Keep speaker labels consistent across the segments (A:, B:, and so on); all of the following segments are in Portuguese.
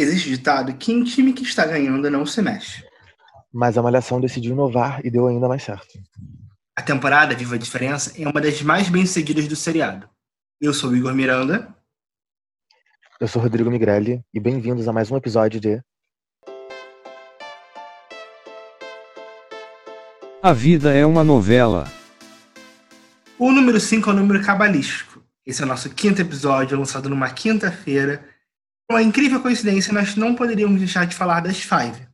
A: Existe ditado que em time que está ganhando não se mexe.
B: Mas a Malhação decidiu inovar e deu ainda mais certo.
A: A temporada Viva a Diferença é uma das mais bem seguidas do seriado. Eu sou o Igor Miranda.
B: Eu sou Rodrigo Migrelli e bem-vindos a mais um episódio de
C: A vida é uma novela.
A: O número 5 é o número cabalístico. Esse é o nosso quinto episódio, lançado numa quinta-feira. Uma incrível coincidência, nós não poderíamos deixar de falar das Five.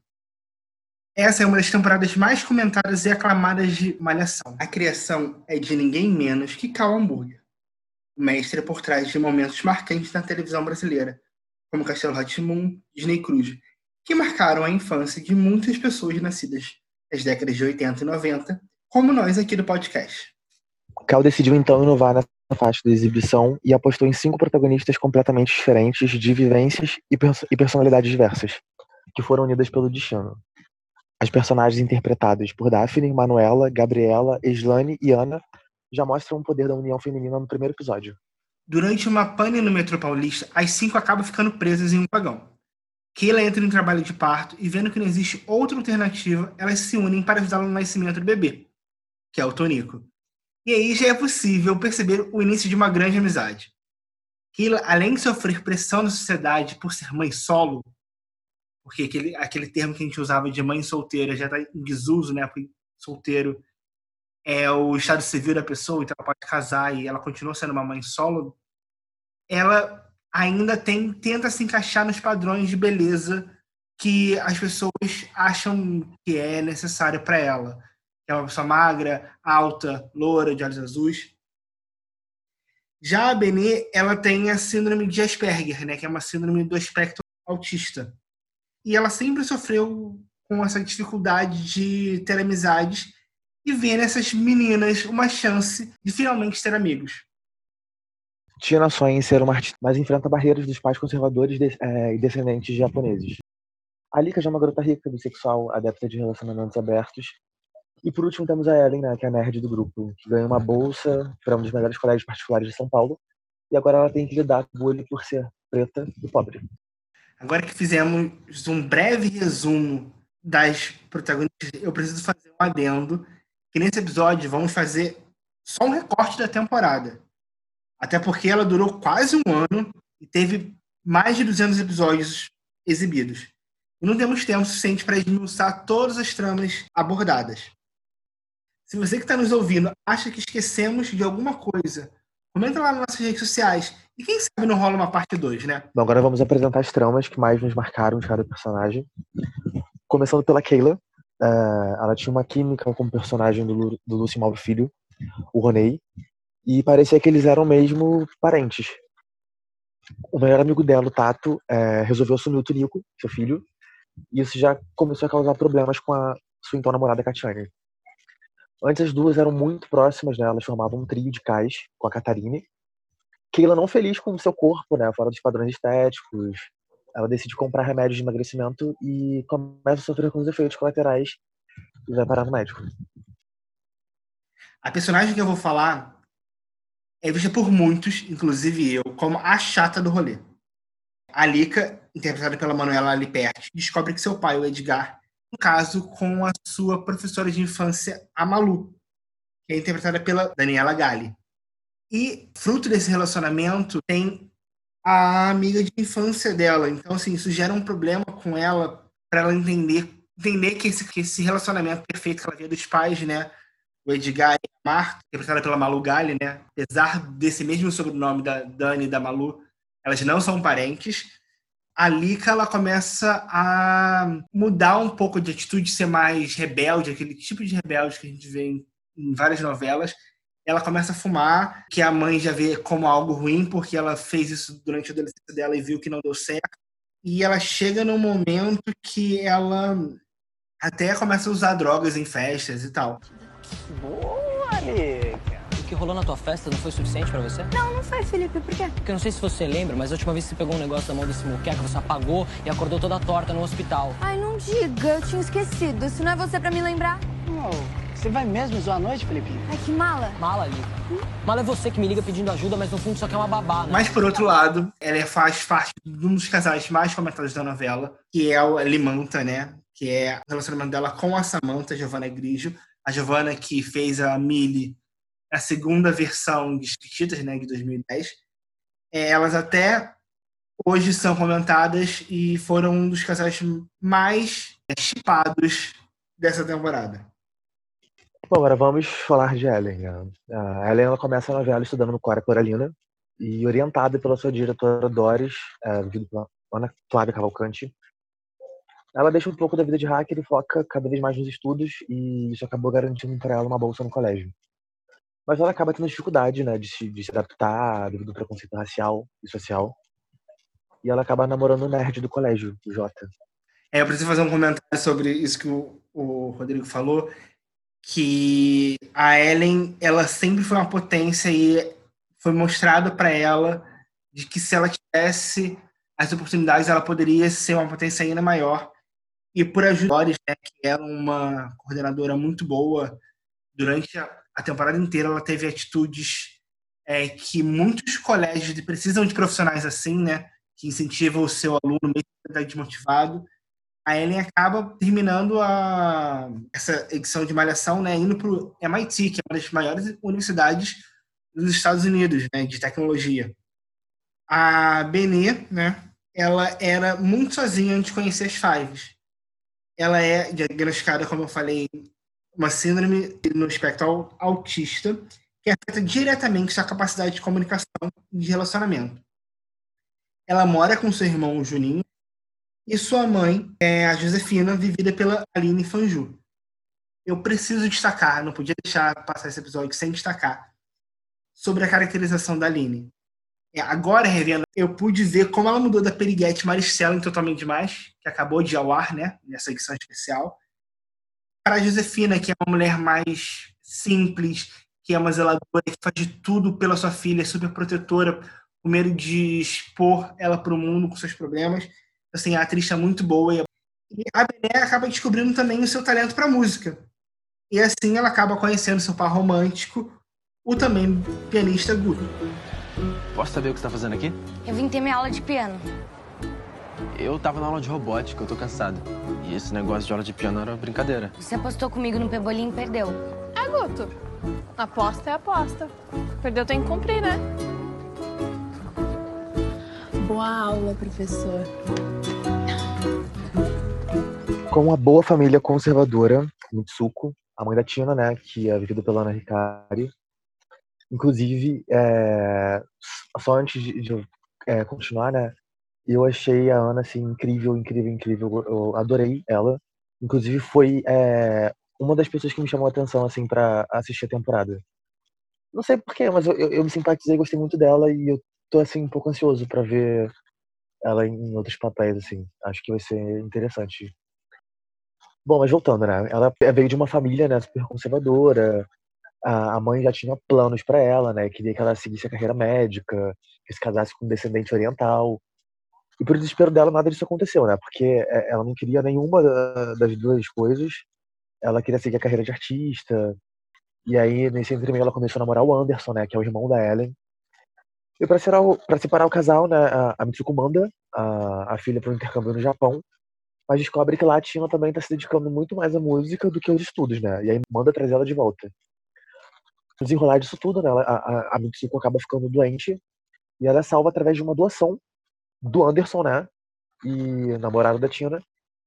A: Essa é uma das temporadas mais comentadas e aclamadas de Malhação. A criação é de ninguém menos que Cal Hambúrguer, o mestre por trás de momentos marcantes na televisão brasileira, como Castelo Rá-Tim-Bum, Disney Cruz, que marcaram a infância de muitas pessoas nascidas nas décadas de 80 e 90, como nós aqui do podcast.
B: Cal decidiu então inovar nessa faixa da exibição e apostou em cinco protagonistas completamente diferentes, de vivências e, perso e personalidades diversas, que foram unidas pelo destino. As personagens interpretadas por Daphne, Manuela, Gabriela, Eslane e Ana já mostram o poder da união feminina no primeiro episódio.
A: Durante uma pane no metrô paulista, as cinco acabam ficando presas em um vagão. Keila entra em trabalho de parto e, vendo que não existe outra alternativa, elas se unem para ajudá-la no nascimento do bebê, que é o Tonico. E aí já é possível perceber o início de uma grande amizade. Keila, além de sofrer pressão da sociedade por ser mãe solo, porque aquele, aquele termo que a gente usava de mãe solteira já está em desuso, né? Porque solteiro é o estado civil da pessoa, então ela pode casar e ela continua sendo uma mãe solo. Ela ainda tem tenta se encaixar nos padrões de beleza que as pessoas acham que é necessário para ela. É uma pessoa magra, alta, loura, de olhos azuis. Já a Benê, ela tem a síndrome de Asperger, né, que é uma síndrome do espectro autista. E ela sempre sofreu com essa dificuldade de ter amizades e ver nessas meninas uma chance de finalmente ter amigos.
B: Tina sonha em ser uma artista, mas enfrenta barreiras dos pais conservadores é, e descendentes de japoneses. Alika já é uma garota rica, bissexual, adepta de relacionamentos abertos. E por último temos a Ellen, né, que é a nerd do grupo, que ganha uma bolsa para um dos melhores colégios particulares de São Paulo. E agora ela tem que lidar com o bullying por ser preta e pobre.
A: Agora que fizemos um breve resumo das protagonistas, eu preciso fazer um adendo, que nesse episódio vamos fazer só um recorte da temporada. Até porque ela durou quase um ano e teve mais de 200 episódios exibidos. E não temos tempo suficiente para esmiuçar todas as tramas abordadas. Se você que está nos ouvindo acha que esquecemos de alguma coisa, comenta lá nas nossas redes sociais. E quem sabe não rola uma parte 2, né?
B: Bom, agora vamos apresentar as tramas que mais nos marcaram de cada personagem. Começando pela Kayla. Uh, ela tinha uma química com o personagem do, do Lúcio Mauro Filho, o Ronei, e parecia que eles eram mesmo parentes. O melhor amigo dela, o Tato, é, resolveu assumir o Tunico, seu filho, e isso já começou a causar problemas com a sua então namorada Katiane. Antes as duas eram muito próximas, né? Elas formavam um trio de cais com a Catarine. Keila não feliz com o seu corpo, né? Fora dos padrões estéticos. Ela decide comprar remédios de emagrecimento e começa a sofrer com os efeitos colaterais e vai parar no médico.
A: A personagem que eu vou falar é vista por muitos, inclusive eu, como a chata do rolê. A Lika, interpretada pela Manuela Liperti, descobre que seu pai, o Edgar, caso com a sua professora de infância, a Malu, que é interpretada pela Daniela Galli. E, fruto desse relacionamento, tem a amiga de infância dela. Então, assim, isso gera um problema com ela, para ela entender entender que esse, que esse relacionamento perfeito que ela via dos pais, né, o Edgar e a Marta, interpretada pela Malu Gali, né? Apesar desse mesmo sobrenome da Dani e da Malu, elas não são parentes. A Lika, ela começa a mudar um pouco de atitude, ser mais rebelde, aquele tipo de rebelde que a gente vê em, em várias novelas. Ela começa a fumar, que a mãe já vê como algo ruim, porque ela fez isso durante a adolescência dela e viu que não deu certo. E ela chega num momento que ela até começa a usar drogas em festas e tal.
D: Boa, Lica. O que rolou na tua festa não foi suficiente pra você?
E: Não, não foi, Felipe. Por quê?
D: Porque eu não sei se você lembra, mas a última vez que você pegou um negócio da mão desse moqueca, você apagou e acordou toda torta no hospital.
E: Ai, não diga. Eu tinha esquecido. Isso não é você pra me lembrar?
D: Você vai mesmo zoar a noite, Felipe?
E: Ai, que mala.
D: Mala ali. Mala é você que me liga pedindo ajuda, mas no fundo só quer uma babá, né?
A: Mas, por outro lado, ela faz parte de um dos casais mais comentados da novela, que é o Limanta, né? Que é o relacionamento dela com a Samantha, Giovanna Grigio. A Giovanna que fez a Millie, a segunda versão de Chiquititas, né? De 2010. É, elas até hoje são comentadas e foram um dos casais mais chipados dessa temporada.
B: Bom, agora vamos falar de Ellen. né? A Ellen ela começa a novela estudando no Cora Coralina e orientada pela sua diretora Doris, é, Ana Flávia Cavalcante. Ela deixa um pouco da vida de hacker e foca cada vez mais nos estudos e isso acabou garantindo para ela uma bolsa no colégio. Mas ela acaba tendo dificuldade né, de, se, de se adaptar devido ao preconceito racial e social. E ela acaba namorando o nerd do colégio, o Jota.
A: É, eu preciso fazer um comentário sobre isso que o, o Rodrigo falou, que a Ellen, ela sempre foi uma potência e foi mostrado para ela de que se ela tivesse as oportunidades, ela poderia ser uma potência ainda maior. E por ajudar, né, que é uma coordenadora muito boa, durante a, a temporada inteira ela teve atitudes é, que muitos colégios precisam de profissionais assim, né, que incentivam o seu aluno mesmo que está desmotivado. A Ellen acaba terminando a, essa edição de Malhação, né, indo para o MIT, que é uma das maiores universidades dos Estados Unidos, né, de tecnologia. A Benê, né, ela era muito sozinha antes de conhecer as Fives. Ela é diagnosticada, como eu falei, uma síndrome no espectro autista, que afeta diretamente sua capacidade de comunicação e de relacionamento. Ela mora com seu irmão Juninho, e sua mãe é a Josefina, vivida pela Aline Fanju. Eu preciso destacar, não podia deixar passar esse episódio sem destacar, sobre a caracterização da Aline. É, agora, revendo, eu pude ver como ela mudou da Periguete Maricela em Totalmente Demais, que acabou de ao ar, né, nessa edição especial, para a Josefina, que é uma mulher mais simples, que é uma zeladora, que faz de tudo pela sua filha, é super protetora, com medo de expor ela para o mundo com seus problemas assim, a atriz é muito boa e a Bené acaba descobrindo também o seu talento para música. E assim ela acaba conhecendo seu par romântico, o também pianista Guto.
F: Posso saber o que você tá fazendo aqui?
E: Eu vim ter minha aula de piano.
F: Eu tava na aula de robótica, eu tô cansado. E esse negócio de aula de piano era brincadeira.
E: Você apostou comigo no Pebolim e perdeu.
G: É, Guto. Aposta é aposta. Perdeu tem que cumprir, né? Boa aula, professor.
B: Com uma boa família conservadora, Mitsuko, a mãe da Tina, né, que é vivida pela Ana Hikari. Inclusive, é, só antes de, de é, continuar, né, eu achei a Ana, assim, incrível, incrível, incrível. Eu adorei ela. Inclusive, foi é, uma das pessoas que me chamou a atenção, assim, para assistir a temporada. Não sei porquê, mas eu, eu, eu me simpatizei, gostei muito dela e eu tô, assim, um pouco ansioso para ver ela em outros papéis, assim. Acho que vai ser interessante. Bom, mas voltando, né? Ela veio de uma família, né, super conservadora. A mãe já tinha planos para ela, né? Queria que ela seguisse a carreira médica, que se casasse com um descendente oriental. E por desespero dela, nada disso aconteceu, né? Porque é, ela não queria nenhuma das duas coisas. Ela queria seguir a carreira de artista. E aí, nesse entremeio, ela começou a namorar o Anderson, né? Que é o irmão da Ellen. E para separar, o, separar o casal, né, a, Mitsuko manda a, a filha para um intercâmbio no Japão, mas descobre que lá a Tina também está se dedicando muito mais à música do que aos estudos, né? E aí manda trazer ela de volta. No desenrolar disso tudo, né, a, a, a Mitsuko acaba ficando doente e ela é salva através de uma doação do Anderson, né? E namorado da Tina.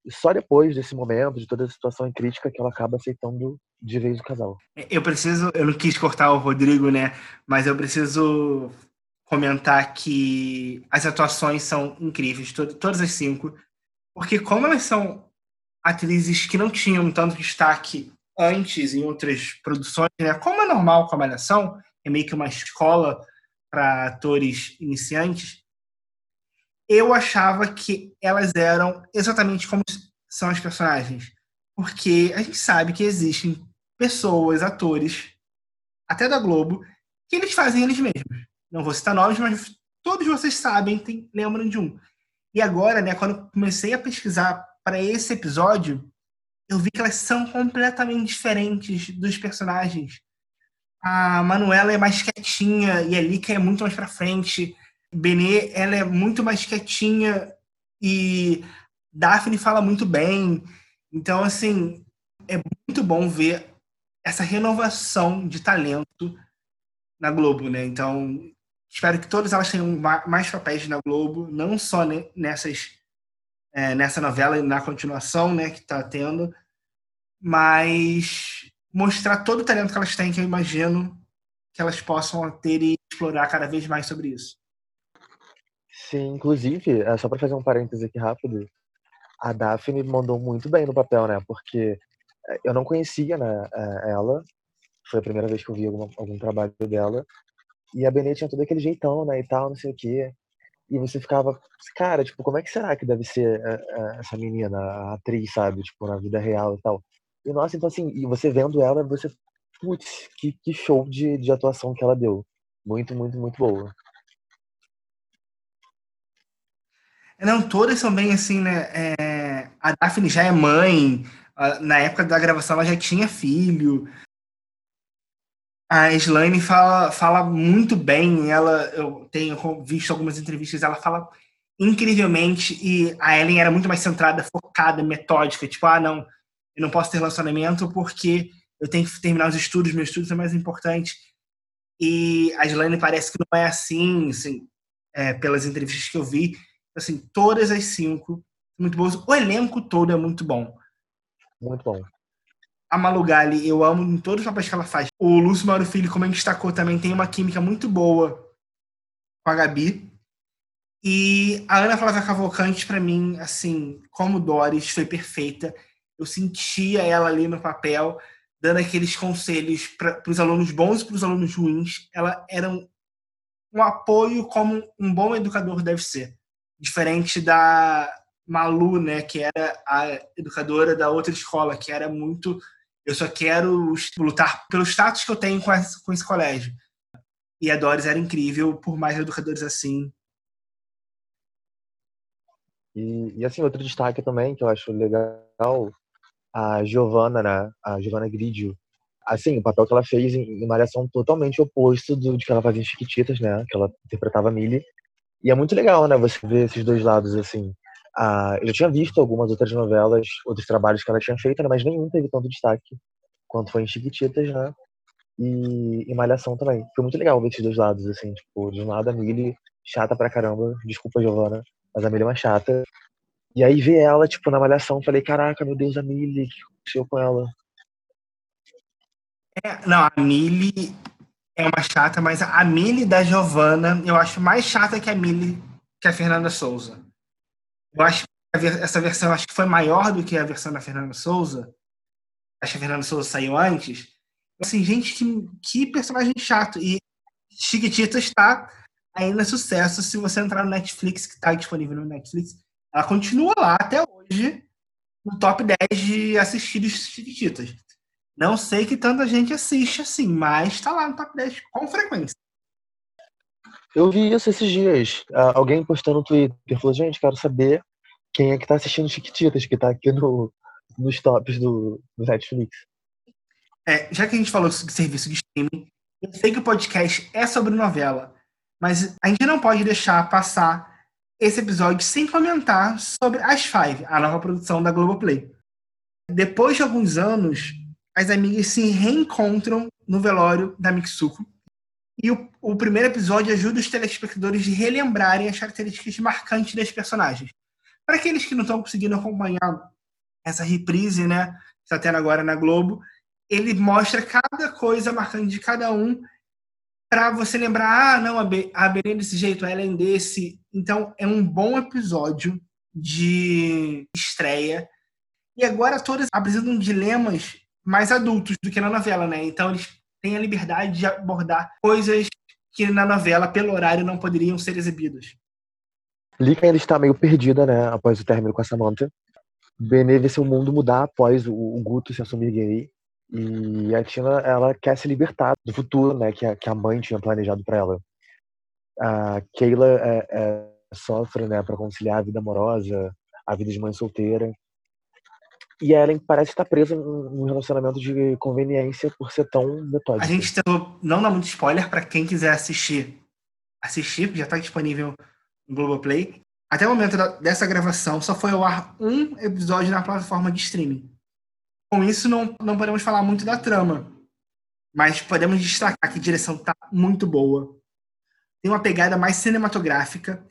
B: E só depois desse momento, de toda a situação crítica, que ela acaba aceitando de vez o casal.
A: Eu preciso, eu não quis cortar o Rodrigo, né? Mas eu preciso comentar que as atuações são incríveis, to todas as cinco, porque como elas são atrizes que não tinham tanto destaque antes em outras produções, né? como é normal com a Malhação, é meio que uma escola para atores iniciantes, eu achava que elas eram exatamente como são as personagens. Porque a gente sabe que existem pessoas, atores, até da Globo, que eles fazem eles mesmos não vou citar nomes, mas todos vocês sabem, tem, lembram de um. E agora, né, quando comecei a pesquisar para esse episódio, eu vi que elas são completamente diferentes dos personagens. A Manuela é mais quietinha e a Lika é muito mais pra frente. Benê, ela é muito mais quietinha e Daphne fala muito bem. Então, assim, é muito bom ver essa renovação de talento na Globo, né? Então, espero que todas elas tenham mais papéis na Globo, não só nessas é, nessa novela e na continuação, né, que está tendo, mas mostrar todo o talento que elas têm, que eu imagino que elas possam ter e explorar cada vez mais sobre isso.
B: Sim, inclusive, é, só para fazer um parêntese aqui rápido, a Daphne mandou muito bem no papel, né? Porque é, eu não conhecia né, é, ela, foi a primeira vez que eu vi algum, algum trabalho dela, e a Benê tinha todo aquele jeitão, né, e tal, não sei o quê e você ficava, cara, tipo, como é que será que deve ser essa menina, a atriz, sabe, tipo, na vida real e tal. E nossa, então assim, e você vendo ela, você, putz, que, que show de, de atuação que ela deu. Muito, muito, muito boa.
A: Não, todas são bem assim, né? É, a Daphne já é mãe, na época da gravação ela já tinha filho a Slane fala, fala muito bem. Ela, eu tenho visto algumas entrevistas, ela fala incrivelmente e a Ellen era muito mais centrada, focada, metódica. Tipo, ah, não, eu não posso ter relacionamento porque eu tenho que terminar os estudos, meus estudos são mais importantes. E a Slane parece que não é assim, assim é, pelas entrevistas que eu vi. Assim, todas as cinco muito boas. O elenco todo é muito bom.
B: Muito bom
A: a Malu Gali, eu amo em todos os papéis que ela faz. O Lúcio Mauro Filho, como a gente destacou, também tem uma química muito boa com a Gabi. E a Ana Flávia Cavalcante, para mim, assim, como Doris, foi perfeita. Eu sentia ela ali no papel, dando aqueles conselhos para os alunos bons e para os alunos ruins. Ela era um, um apoio como um bom educador deve ser. Diferente da Malu, né, que era a educadora da outra escola, que era muito eu só quero lutar pelo status que eu tenho com esse, com esse colégio. E a Doris era incrível, por mais educadores assim.
B: E, e assim, outro destaque também que eu acho legal, a Giovanna, né? A Giovanna Gridio. Assim, o papel que ela fez em, em Malhação totalmente oposto do de que ela fazia em Chiquititas, né? Que ela interpretava Millie. E é muito legal, né? Você ver esses dois lados, assim. Ah, eu já tinha visto algumas outras novelas, outros trabalhos que ela tinha feito, né, mas nenhum teve tanto destaque quanto foi em Chiquititas, né? E, e Malhação também. Foi muito legal ver esses dois lados, assim, tipo, de um lado a Millie, chata pra caramba, desculpa, Giovana, mas a Millie é uma chata. E aí ver ela, tipo, na Malhação, falei, caraca, meu Deus, a Millie, o que aconteceu com ela?
A: É, não, a Millie é uma chata, mas a Millie da Giovana eu acho mais chata que a Millie que a Fernanda Souza. Eu acho que essa versão acho que foi maior do que a versão da Fernanda Souza. Acho que a Fernanda Souza saiu antes. Assim, gente, que, que personagem chato. E Chiquitita está ainda sucesso se você entrar no Netflix, que está disponível no Netflix. Ela continua lá até hoje, no top 10 de assistidos Chiquititas. Não sei que tanta gente assiste assim, mas está lá no top 10 com frequência.
B: Eu vi isso esses dias. Uh, alguém postou no Twitter, falou, gente, quero saber quem é que tá assistindo Chiquititas, que tá aqui no, nos tops do, do Netflix.
A: É, já que a gente falou de serviço de streaming, eu sei que o podcast é sobre novela, mas a gente não pode deixar passar esse episódio sem comentar sobre As Five, a nova produção da Globoplay. Depois de alguns anos, as amigas se reencontram no velório da Mitsuko, e o, o primeiro episódio ajuda os telespectadores a relembrarem as características marcantes das personagens. Para aqueles que não estão conseguindo acompanhar essa reprise, né, que está tendo agora na Globo, ele mostra cada coisa marcante de cada um para você lembrar, ah, não, a, Be a Belém é desse jeito, a Ellen desse. Então, é um bom episódio de estreia. E agora todas apresentam dilemas mais adultos do que na novela, né? Então, eles tem a liberdade de abordar coisas que na novela, pelo horário, não poderiam ser exibidas.
B: Lika ainda está meio perdida, né, após o término com a Samantha. Benê vê seu mundo mudar após o, Guto se assumir gay. E a Tina, ela quer se libertar do futuro, né, que a, que a mãe tinha planejado para ela. A Keila é, é, sofre, né, para conciliar a vida amorosa, a vida de mãe solteira. E a Ellen parece estar presa num relacionamento de conveniência por ser tão metódico.
A: A gente tentou não dar muito spoiler para quem quiser assistir. Assistir, já está disponível no Globoplay. Até o momento da, dessa gravação, só foi ao ar um episódio na plataforma de streaming. Com isso, não, não podemos falar muito da trama. Mas podemos destacar que a direção está muito boa. Tem uma pegada mais cinematográfica.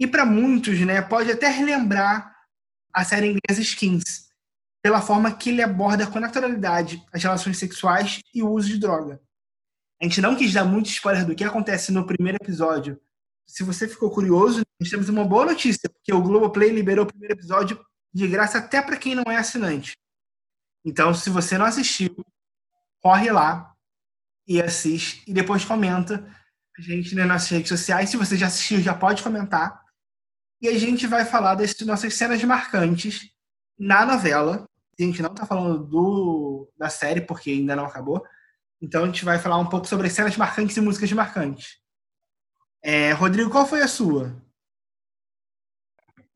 A: E para muitos, né, pode até relembrar a série inglesa Skins, pela forma que ele aborda com naturalidade as relações sexuais e o uso de droga. A gente não quis dar muito spoiler do que acontece no primeiro episódio. Se você ficou curioso, nós temos uma boa notícia, porque o Globoplay liberou o primeiro episódio de graça até para quem não é assinante. Então, se você não assistiu, corre lá e assiste e depois comenta a gente nas nossas redes sociais. Se você já assistiu, já pode comentar. E a gente vai falar das nossas cenas marcantes na novela, a gente não está falando do, da série, porque ainda não acabou. Então a gente vai falar um pouco sobre cenas marcantes e músicas marcantes. É, Rodrigo, qual foi a sua?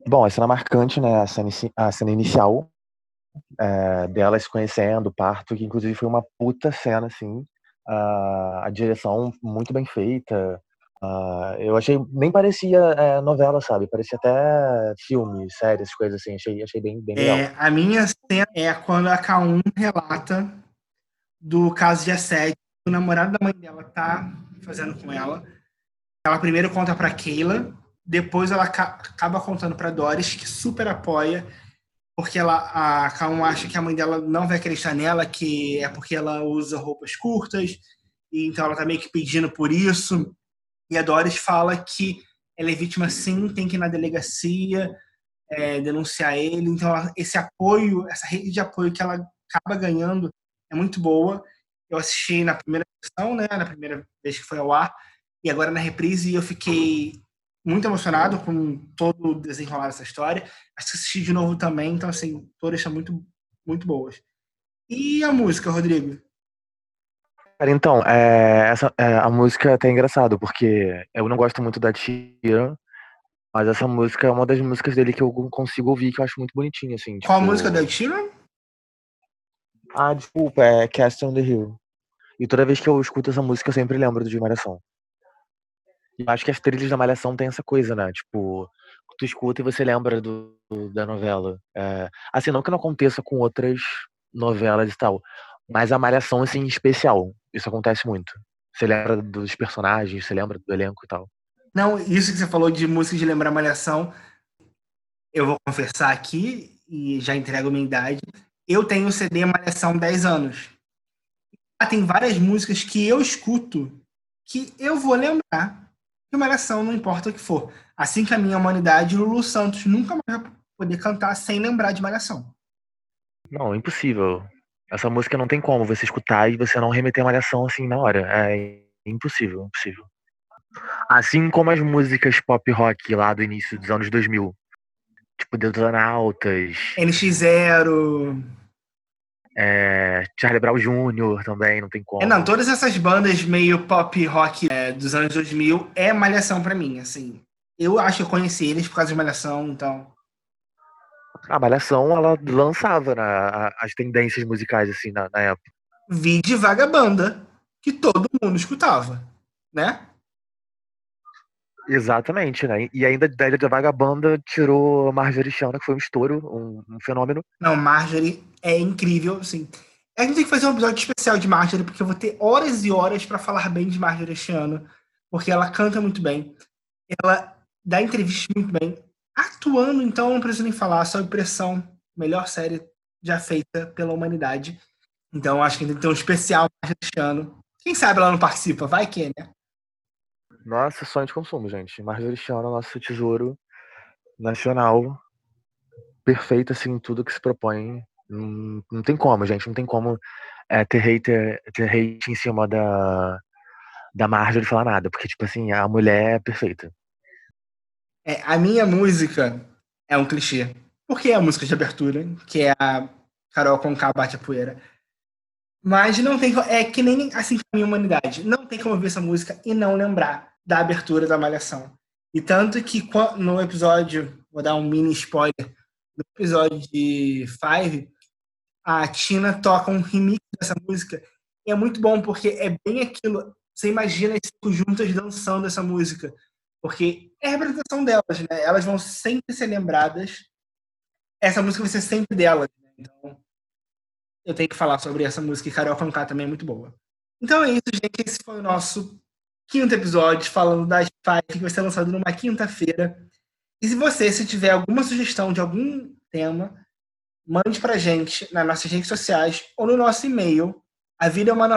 B: Bom, a cena marcante, né? A cena, a cena inicial é, delas se conhecendo, o parto, que inclusive foi uma puta cena, assim. Uh, a direção muito bem feita. Uh, eu achei, nem parecia é, novela, sabe? Parecia até filme, séries, coisas assim. Achei, achei bem, bem legal.
A: É, a minha cena é quando a K1 relata do caso de assédio o namorado da mãe dela tá fazendo com ela. Ela primeiro conta para Keila, depois ela acaba contando para Doris, que super apoia, porque ela, a K1 acha que a mãe dela não vai acreditar nela, que é porque ela usa roupas curtas, e então ela tá meio que pedindo por isso. E a Doris fala que ela é vítima sim, tem que ir na delegacia é, denunciar ele. Então, esse apoio, essa rede de apoio que ela acaba ganhando é muito boa. Eu assisti na primeira versão, né, na primeira vez que foi ao ar, e agora na reprise eu fiquei muito emocionado com todo o desenrolar dessa história. Assisti de novo também, então, assim, todas são muito, muito boas. E a música, Rodrigo?
B: Cara, então, é, essa, é, a música é até engraçado, porque eu não gosto muito da Tia, mas essa música é uma das músicas dele que eu consigo ouvir, que eu acho muito bonitinha, assim. Tipo...
A: Qual a música da Tia?
B: Ah, desculpa, é Cast on the Hill. E toda vez que eu escuto essa música, eu sempre lembro do de Malhação. E eu acho que as trilhas da Malhação tem essa coisa, né? Tipo, tu escuta e você lembra do, do da novela. É, assim, não que não aconteça com outras novelas e tal, mas a Malhação, assim, em especial. Isso acontece muito. Você lembra dos personagens, você lembra do elenco e tal.
A: Não, isso que você falou de música de lembrar Malhação, eu vou confessar aqui, e já entrego minha idade, eu tenho o CD Malhação 10 anos. Tem várias músicas que eu escuto que eu vou lembrar de Malhação, não importa o que for. Assim que a minha humanidade, o Lulu Santos nunca mais vai poder cantar sem lembrar de Malhação.
B: Não, impossível. Essa música não tem como você escutar e você não remeter a malhação assim na hora. É impossível, impossível. Assim como as músicas pop rock lá do início dos anos 2000. Tipo Detonautas.
A: NX0.
B: É, Charlie Brown Jr. também, não tem como.
A: É, não, todas essas bandas meio pop rock é, dos anos 2000 é malhação para mim, assim. Eu acho que eu conheci eles por causa de malhação, então.
B: A Malhação, ela lançava né, as tendências musicais, assim, na, na época.
A: Vi de Vagabanda, que todo mundo escutava, né?
B: Exatamente, né? E ainda da Ilha da Vagabanda tirou Marjorie Chandra, que foi um estouro, um, um, fenômeno.
A: Não, Marjorie é incrível, assim. A gente tem que fazer um episódio especial de Marjorie, porque eu vou ter horas e horas para falar bem de Marjorie Chandra, porque ela canta muito bem, ela dá entrevistas muito bem, Atuando, então, não preciso nem falar, sob pressão, melhor série já feita pela humanidade. Então, acho que tem que ter um especial este ano. Quem sabe ela não participa, vai que, né?
B: Nossa, sonho de consumo, gente. Marjorie Chan é nosso tesouro nacional. Perfeito, assim, tudo que se propõe. Não, não tem como, gente. Não tem como é, ter, hater, ter hate em cima da, da Marjorie falar nada. Porque, tipo assim, a mulher é perfeita.
A: É, a minha música é um clichê. Porque é a música de abertura, que é a Carol com bate a poeira. Mas não tem é que nem assim a minha humanidade. Não tem como ouvir essa música e não lembrar da abertura da Malhação. E tanto que no episódio, vou dar um mini spoiler, no episódio de Five, a Tina toca um remix dessa música. E é muito bom porque é bem aquilo. Você imagina as juntas dançando essa música. Porque é a representação delas, né? Elas vão sempre ser lembradas. Essa música vai ser sempre delas. Né? Então, eu tenho que falar sobre essa música. E Carol Conká também é muito boa. Então é isso, gente. Esse foi o nosso quinto episódio falando da Spike, que vai ser lançado numa quinta-feira. E se você, se tiver alguma sugestão de algum tema, mande pra gente nas nossas redes sociais ou no nosso e-mail, a vida é uma.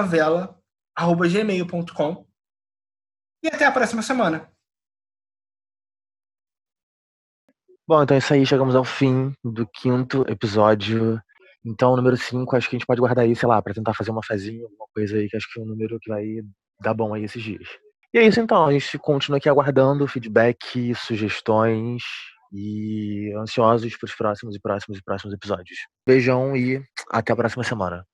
A: E até a próxima semana.
B: Bom, então é isso aí, chegamos ao fim do quinto episódio. Então, o número 5, acho que a gente pode guardar aí, sei lá, pra tentar fazer uma fezinha, alguma coisa aí, que acho que é um número que vai dar bom aí esses dias. E é isso então, a gente continua aqui aguardando feedback, sugestões e ansiosos para os próximos e próximos e próximos episódios. Beijão e até a próxima semana.